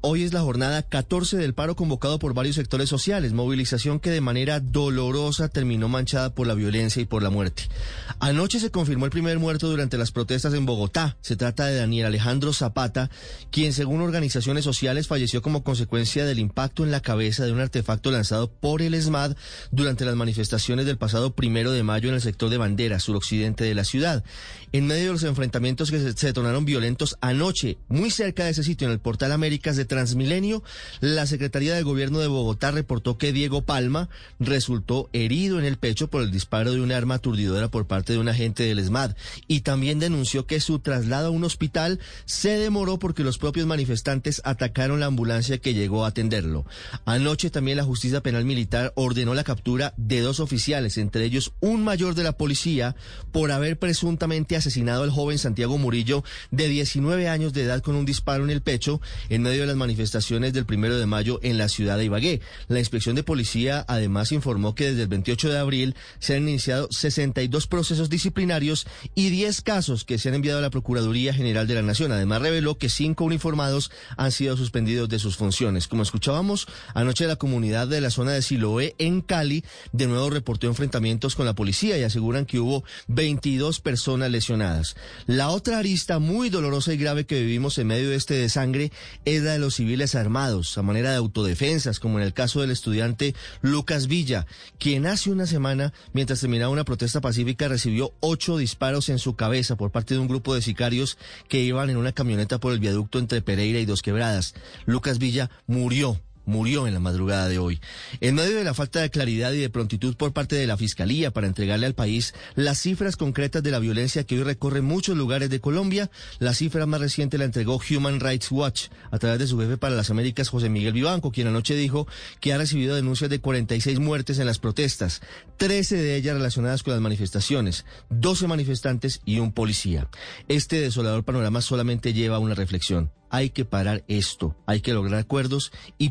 Hoy es la jornada 14 del paro convocado por varios sectores sociales, movilización que de manera dolorosa terminó manchada por la violencia y por la muerte. Anoche se confirmó el primer muerto durante las protestas en Bogotá. Se trata de Daniel Alejandro Zapata, quien según organizaciones sociales falleció como consecuencia del impacto en la cabeza de un artefacto lanzado por el ESMAD durante las manifestaciones del pasado primero de mayo en el sector de Bandera, suroccidente de la ciudad. En medio de los enfrentamientos que se, se detonaron violentos anoche, muy cerca de ese sitio, en el portal Américas de Transmilenio, la Secretaría de Gobierno de Bogotá reportó que Diego Palma resultó herido en el pecho por el disparo de un arma aturdidora por parte de un agente del ESMAD y también denunció que su traslado a un hospital se demoró porque los propios manifestantes atacaron la ambulancia que llegó a atenderlo. Anoche también la Justicia Penal Militar ordenó la captura de dos oficiales, entre ellos un mayor de la policía, por haber presuntamente asesinado al joven Santiago Murillo de 19 años de edad con un disparo en el pecho en medio de las manifestaciones del primero de mayo en la ciudad de Ibagué. La inspección de policía además informó que desde el 28 de abril se han iniciado 62 procesos disciplinarios y 10 casos que se han enviado a la Procuraduría General de la Nación. Además reveló que cinco uniformados han sido suspendidos de sus funciones. Como escuchábamos, anoche la comunidad de la zona de Siloé en Cali de nuevo reportó enfrentamientos con la policía y aseguran que hubo 22 personas lesionadas. La otra arista muy dolorosa y grave que vivimos en medio de este desangre es la de los civiles armados, a manera de autodefensas, como en el caso del estudiante Lucas Villa, quien hace una semana, mientras terminaba una protesta pacífica, recibió ocho disparos en su cabeza por parte de un grupo de sicarios que iban en una camioneta por el viaducto entre Pereira y Dos Quebradas. Lucas Villa murió murió en la madrugada de hoy. En medio de la falta de claridad y de prontitud por parte de la Fiscalía para entregarle al país las cifras concretas de la violencia que hoy recorre muchos lugares de Colombia, la cifra más reciente la entregó Human Rights Watch a través de su jefe para las Américas, José Miguel Vivanco, quien anoche dijo que ha recibido denuncias de 46 muertes en las protestas, 13 de ellas relacionadas con las manifestaciones, 12 manifestantes y un policía. Este desolador panorama solamente lleva a una reflexión hay que parar esto, hay que lograr acuerdos y